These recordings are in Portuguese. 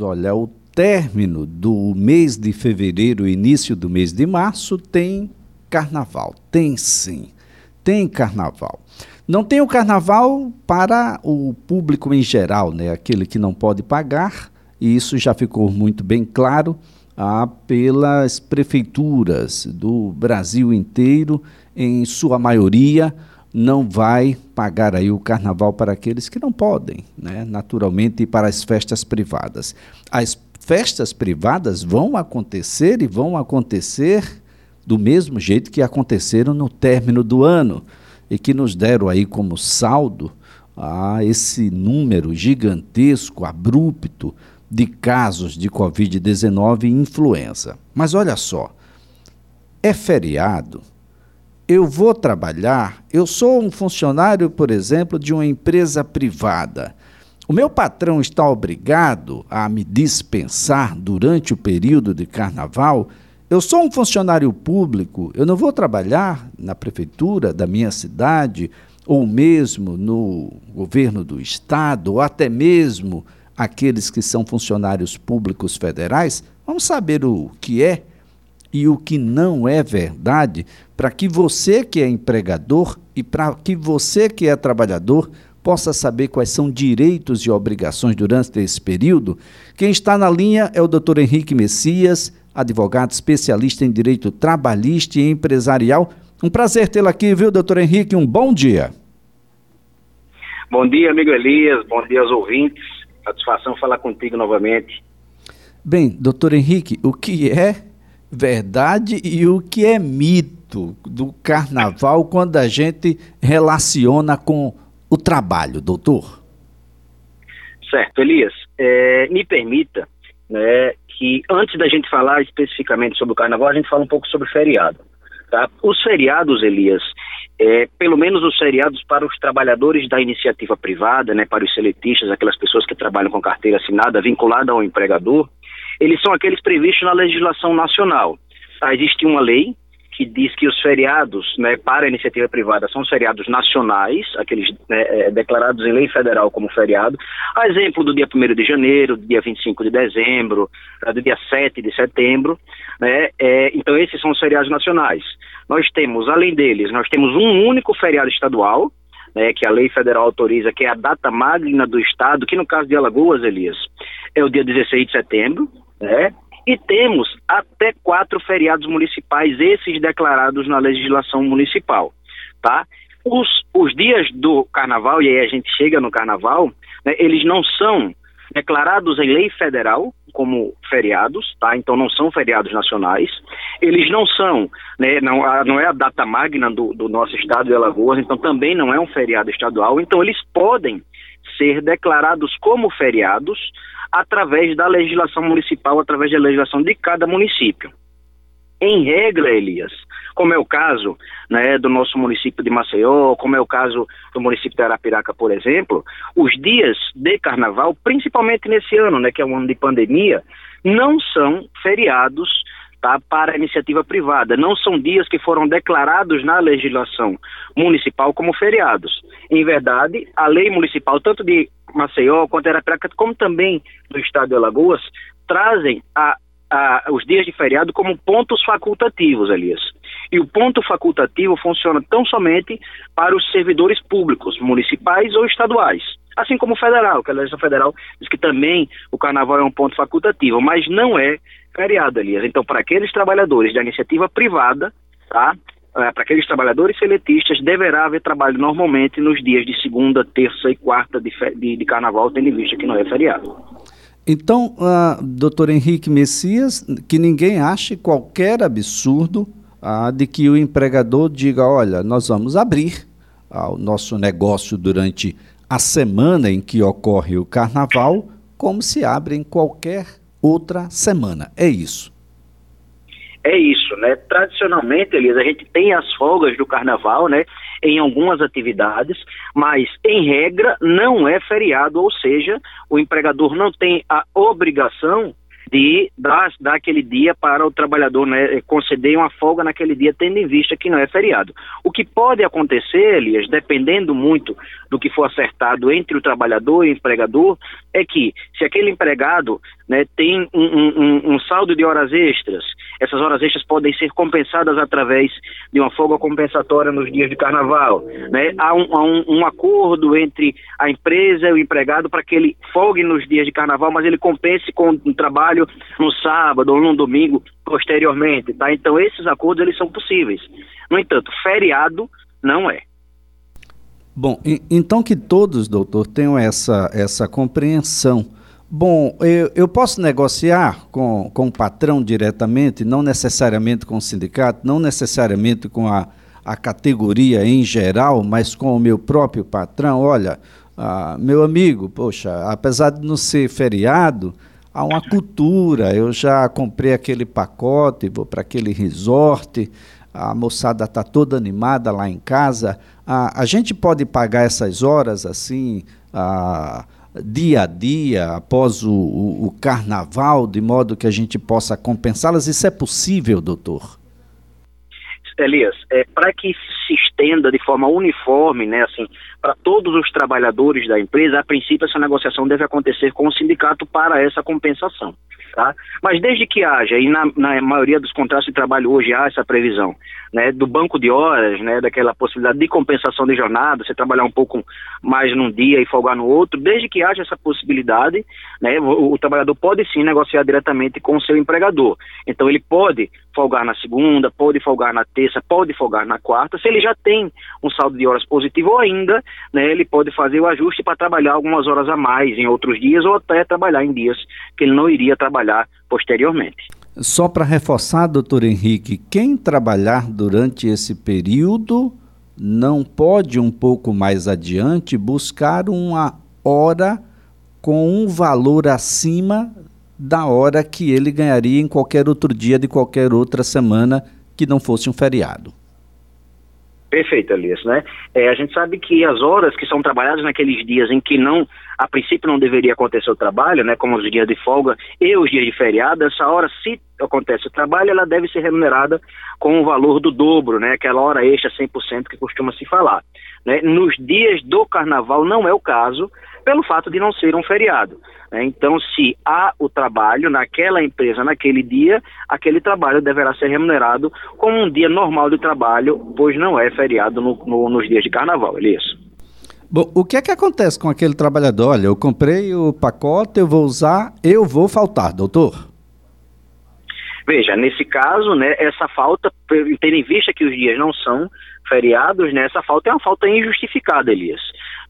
Olha, o término do mês de fevereiro, início do mês de março, tem carnaval. Tem sim, tem carnaval. Não tem o carnaval para o público em geral, né? aquele que não pode pagar, e isso já ficou muito bem claro ah, pelas prefeituras do Brasil inteiro, em sua maioria, não vai pagar aí o carnaval para aqueles que não podem, né? naturalmente, para as festas privadas. As festas privadas vão acontecer e vão acontecer do mesmo jeito que aconteceram no término do ano e que nos deram aí como saldo ah, esse número gigantesco, abrupto de casos de Covid-19 e influenza. Mas olha só, é feriado, eu vou trabalhar, eu sou um funcionário, por exemplo, de uma empresa privada. O meu patrão está obrigado a me dispensar durante o período de carnaval. Eu sou um funcionário público, eu não vou trabalhar na prefeitura da minha cidade, ou mesmo no governo do estado, ou até mesmo aqueles que são funcionários públicos federais. Vamos saber o que é e o que não é verdade, para que você que é empregador e para que você que é trabalhador possa saber quais são direitos e obrigações durante esse período. Quem está na linha é o Dr. Henrique Messias, advogado especialista em direito trabalhista e empresarial. Um prazer tê-lo aqui, viu, doutor Henrique? Um bom dia. Bom dia, amigo Elias. Bom dia aos ouvintes. Satisfação falar contigo novamente. Bem, doutor Henrique, o que é verdade e o que é mito do carnaval quando a gente relaciona com o trabalho, doutor? Certo, Elias. É, me permita né, que antes da gente falar especificamente sobre o carnaval, a gente fala um pouco sobre feriado. Tá? Os feriados, Elias, é, pelo menos os feriados para os trabalhadores da iniciativa privada, né, para os seletistas, aquelas pessoas que trabalham com carteira assinada vinculada ao empregador, eles são aqueles previstos na legislação nacional. Existe uma lei que diz que os feriados né, para a iniciativa privada são feriados nacionais, aqueles né, é, declarados em lei federal como feriado, a exemplo do dia 1 de janeiro, do dia 25 de dezembro, ah, do dia 7 de setembro, né, é, então esses são os feriados nacionais. Nós temos, além deles, nós temos um único feriado estadual, né, que a lei federal autoriza, que é a data magna do Estado, que no caso de Alagoas, Elias, é o dia 16 de setembro, né? E temos até quatro feriados municipais, esses declarados na legislação municipal, tá? Os, os dias do carnaval, e aí a gente chega no carnaval, né, eles não são declarados em lei federal como feriados, tá? Então não são feriados nacionais. Eles não são, né? Não, não é a data magna do, do nosso estado de Alagoas, então também não é um feriado estadual. Então eles podem ser declarados como feriados através da legislação municipal, através da legislação de cada município. Em regra, Elias, como é o caso né, do nosso município de Maceió, como é o caso do município de Arapiraca, por exemplo, os dias de carnaval, principalmente nesse ano, né, que é um ano de pandemia, não são feriados tá, para a iniciativa privada. Não são dias que foram declarados na legislação municipal como feriados. Em verdade, a lei municipal, tanto de Maceió quanto Arapiraca, como também do estado de Alagoas, trazem a, a, os dias de feriado como pontos facultativos, Elias. E o ponto facultativo funciona tão somente para os servidores públicos, municipais ou estaduais assim como o federal, que a legislação federal diz que também o carnaval é um ponto facultativo, mas não é feriado, Elias. Então, para aqueles trabalhadores da iniciativa privada, tá? É, para aqueles trabalhadores seletistas, deverá haver trabalho normalmente nos dias de segunda, terça e quarta de, de, de carnaval, tendo em vista que não é feriado. Então, uh, doutor Henrique Messias, que ninguém ache qualquer absurdo uh, de que o empregador diga: olha, nós vamos abrir uh, o nosso negócio durante a semana em que ocorre o carnaval, como se abre em qualquer outra semana. É isso. É isso, né? Tradicionalmente, Elias, a gente tem as folgas do carnaval, né? Em algumas atividades, mas em regra não é feriado, ou seja, o empregador não tem a obrigação de dar, dar aquele dia para o trabalhador né, conceder uma folga naquele dia, tendo em vista que não é feriado. O que pode acontecer, Elias, dependendo muito do que for acertado entre o trabalhador e o empregador, é que se aquele empregado né, tem um, um, um, saldo de horas extras, essas horas extras podem ser compensadas através de uma folga compensatória nos dias de carnaval. Né? Há, um, há um, acordo entre a empresa e o empregado para que ele folgue nos dias de carnaval, mas ele compense com um trabalho no sábado ou no domingo posteriormente. Tá? Então esses acordos eles são possíveis. No entanto, feriado não é. Bom, então que todos, doutor, tenham essa, essa compreensão Bom, eu, eu, posso negociar com, com o patrão diretamente, não necessariamente com o sindicato, não necessariamente com a, a categoria em geral, mas com o meu próprio patrão. Olha, ah, meu amigo, poxa, apesar de não ser feriado, há uma cultura. Eu já comprei aquele pacote, vou para aquele resort, a moçada está toda animada lá em casa. Ah, a gente pode pagar essas horas assim. Ah, dia a dia, após o, o, o carnaval, de modo que a gente possa compensá-las? Isso é possível, doutor? Elias, é, para que se estenda de forma uniforme, né, assim, para todos os trabalhadores da empresa, a princípio essa negociação deve acontecer com o sindicato para essa compensação. Tá? Mas desde que haja, e na, na, maioria dos contratos de trabalho hoje há essa previsão, né, do banco de horas, né, daquela possibilidade de compensação de jornada, você trabalhar um pouco mais num dia e folgar no outro, desde que haja essa possibilidade, né, o, o trabalhador pode sim negociar diretamente com o seu empregador. Então ele pode folgar na segunda, pode folgar na terça, pode folgar na quarta, se ele já tem um saldo de horas positivo ou ainda, né, ele pode fazer o ajuste para trabalhar algumas horas a mais em outros dias ou até trabalhar em dias que ele não iria trabalhar posteriormente. Só para reforçar, doutor Henrique, quem trabalhar durante esse período não pode um pouco mais adiante buscar uma hora com um valor acima da hora que ele ganharia em qualquer outro dia de qualquer outra semana que não fosse um feriado. Perfeito, Elias, né? É, a gente sabe que as horas que são trabalhadas naqueles dias em que não, a princípio não deveria acontecer o trabalho, né, como os dias de folga e os dias de feriado, essa hora, se acontece o trabalho, ela deve ser remunerada com o valor do dobro, né, aquela hora extra 100% que costuma se falar. Né? Nos dias do carnaval não é o caso, pelo fato de não ser um feriado. Né? Então, se há o trabalho naquela empresa naquele dia, aquele trabalho deverá ser remunerado como um dia normal de trabalho, pois não é feriado no, no, nos dias de carnaval, isso. Bom, o que é que acontece com aquele trabalhador? Olha, eu comprei o pacote, eu vou usar, eu vou faltar, doutor? Veja, nesse caso, né, essa falta, tendo em vista que os dias não são feriados, né, essa falta é uma falta injustificada, Elias.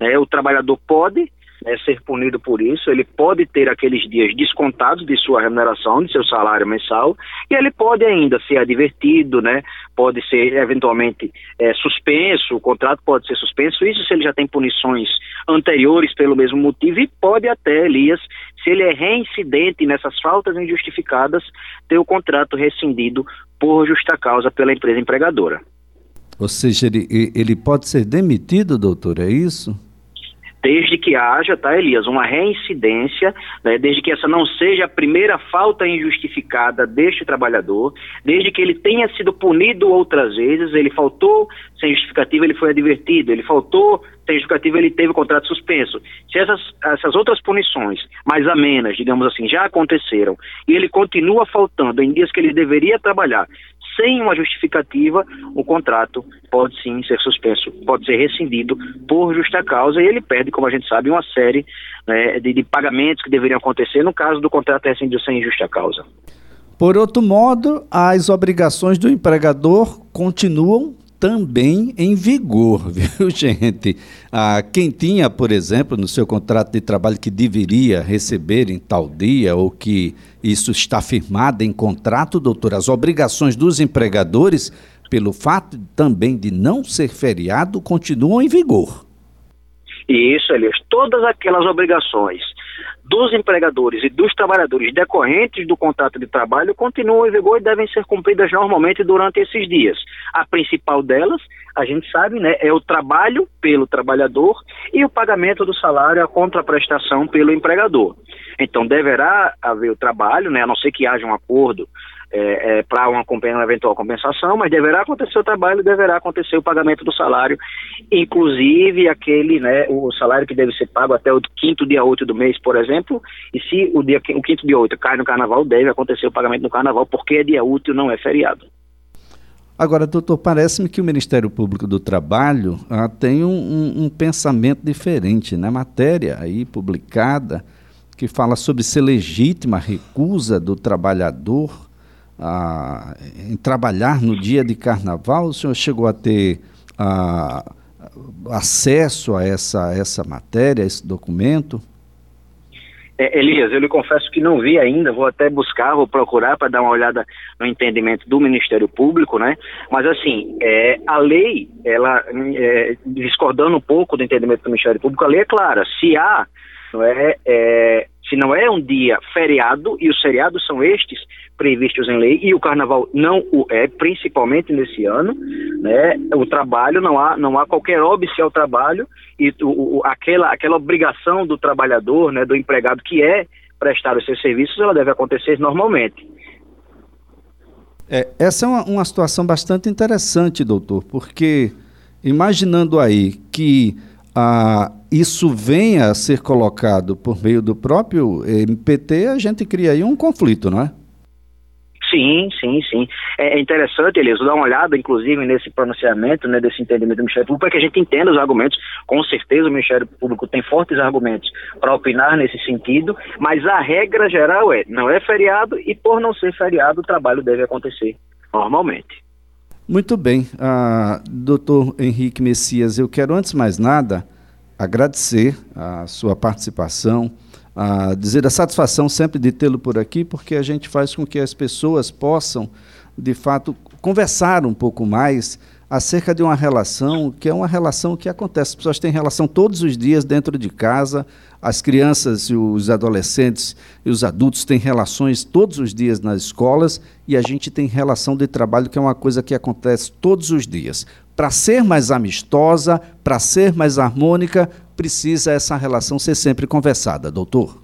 É, o trabalhador pode né, ser punido por isso, ele pode ter aqueles dias descontados de sua remuneração, de seu salário mensal, e ele pode ainda ser advertido, né, pode ser eventualmente é, suspenso, o contrato pode ser suspenso, isso se ele já tem punições anteriores pelo mesmo motivo, e pode até, Elias, se ele é reincidente nessas faltas injustificadas, ter o contrato rescindido por justa causa pela empresa empregadora. Ou seja, ele, ele pode ser demitido, doutor, é isso? Desde que haja, tá, Elias, uma reincidência, né, desde que essa não seja a primeira falta injustificada deste trabalhador, desde que ele tenha sido punido outras vezes, ele faltou sem justificativa, ele foi advertido, ele faltou sem justificativa, ele teve o contrato suspenso. Se essas, essas outras punições mais amenas, digamos assim, já aconteceram, e ele continua faltando em dias que ele deveria trabalhar, sem uma justificativa, o contrato pode sim ser suspenso, pode ser rescindido por justa causa e ele perde, como a gente sabe, uma série né, de, de, pagamentos que deveriam acontecer no caso do contrato rescindido sem justa causa. Por outro modo, as obrigações do empregador continuam também em vigor, viu, gente? Ah, quem tinha, por exemplo, no seu contrato de trabalho que deveria receber em tal dia, ou que isso está firmado em contrato, doutor, as obrigações dos empregadores, pelo fato também de não ser feriado, continuam em vigor. Isso, Elias. Todas aquelas obrigações dos empregadores e dos trabalhadores decorrentes do contrato de trabalho continuam em vigor e devem ser cumpridas normalmente durante esses dias. A principal delas, a gente sabe, né, é o trabalho pelo trabalhador e o pagamento do salário, a contraprestação pelo empregador. Então, deverá haver o trabalho, né, a não ser que haja um acordo é, é, para uma, uma, eventual compensação, mas deverá acontecer o trabalho, deverá acontecer o pagamento do salário, inclusive aquele, né, o salário que deve ser pago até o quinto dia útil do mês, por exemplo, e se o, dia, o quinto dia útil cai no carnaval, deve acontecer o pagamento no carnaval, porque é dia útil, não é feriado. Agora, doutor, parece-me que o Ministério Público do Trabalho ah, tem um, um, um, pensamento diferente. Na né? matéria aí publicada, que fala sobre ser legítima a recusa do trabalhador ah, em trabalhar no dia de carnaval, o senhor chegou a ter ah, acesso a essa, essa matéria, a esse documento? É, Elias, eu lhe confesso que não vi ainda, vou até buscar, vou procurar para dar uma olhada no entendimento do Ministério Público, né? Mas assim, é, a lei, ela, é, discordando um pouco do entendimento do Ministério Público, a lei é clara. Se há, não é, é se não é um dia feriado, e os feriados são estes previstos em lei, e o carnaval não o é, principalmente nesse ano, né, o trabalho, não há, não há qualquer óbice ao trabalho, e o, o, aquela, aquela obrigação do trabalhador, né, do empregado que é prestar os seus serviços, ela deve acontecer normalmente. É, essa é uma, uma situação bastante interessante, doutor, porque imaginando aí que ah, isso venha a ser colocado por meio do próprio MPT, a gente cria aí um conflito, não é? Sim, sim, sim. É, é interessante, Elias, dar uma olhada, inclusive, nesse pronunciamento, né, desse entendimento do Ministério Público, para que a gente entenda os argumentos. Com certeza o Ministério Público tem fortes argumentos para opinar nesse sentido, mas a regra geral é, não é feriado e por não ser feriado o trabalho deve acontecer normalmente. Muito bem. Ah, doutor Henrique Messias, eu quero, antes de mais nada, agradecer a sua participação, a dizer a satisfação sempre de tê-lo por aqui, porque a gente faz com que as pessoas possam, de fato, conversar um pouco mais acerca de uma relação que é uma relação que acontece. As pessoas têm relação todos os dias dentro de casa, as crianças e os adolescentes e os adultos têm relações todos os dias nas escolas e a gente tem relação de trabalho que é uma coisa que acontece todos os dias. Para ser mais amistosa, para ser mais harmônica, precisa essa relação ser sempre conversada, doutor.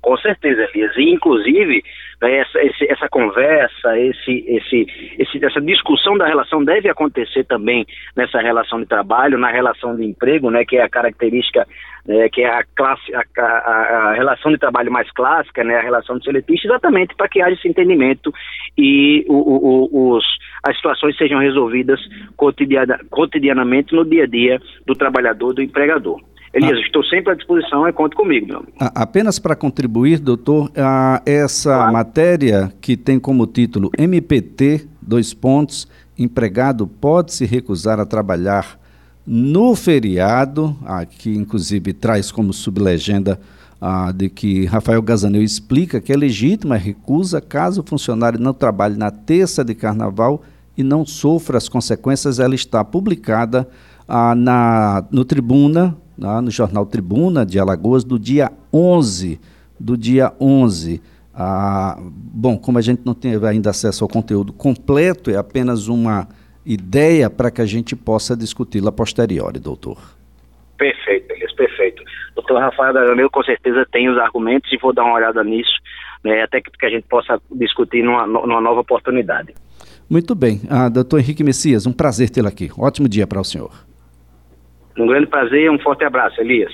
Com certeza, Elias. E, inclusive, né, essa, esse, essa conversa, esse, esse, esse, essa discussão da relação deve acontecer também nessa relação de trabalho, na relação de emprego, né, que é a característica, né, que é a, classe, a, a, a, relação de trabalho mais clássica, né, a relação de seletista, exatamente para que haja esse entendimento e o, o, os, as situações sejam resolvidas cotidiana, cotidianamente no dia a dia do trabalhador, do empregador. Elias, ah. estou sempre à disposição e conte comigo, meu amigo. Apenas para contribuir, doutor, a essa claro. matéria que tem como título MPT, dois pontos, empregado pode se recusar a trabalhar no feriado, aqui inclusive traz como sublegenda ah, de que Rafael Gazaneu explica que é legítima a recusa caso o funcionário não trabalhe na terça de carnaval e não sofra as consequências. Ela está publicada ah, na, no Tribuna, no jornal Tribuna de Alagoas, do dia 11, do dia 11. Ah, bom, como a gente não tem ainda acesso ao conteúdo completo, é apenas uma ideia para que a gente possa discuti-la posteriori, doutor. Perfeito, Elias, perfeito. Doutor Rafael Dagameu com certeza tem os argumentos e vou dar uma olhada nisso, né, até que, que a gente possa discutir numa, numa nova oportunidade. Muito bem. Ah, doutor Henrique Messias, um prazer tê-lo aqui. Ótimo dia para o senhor. Um grande prazer um forte abraço, Elias.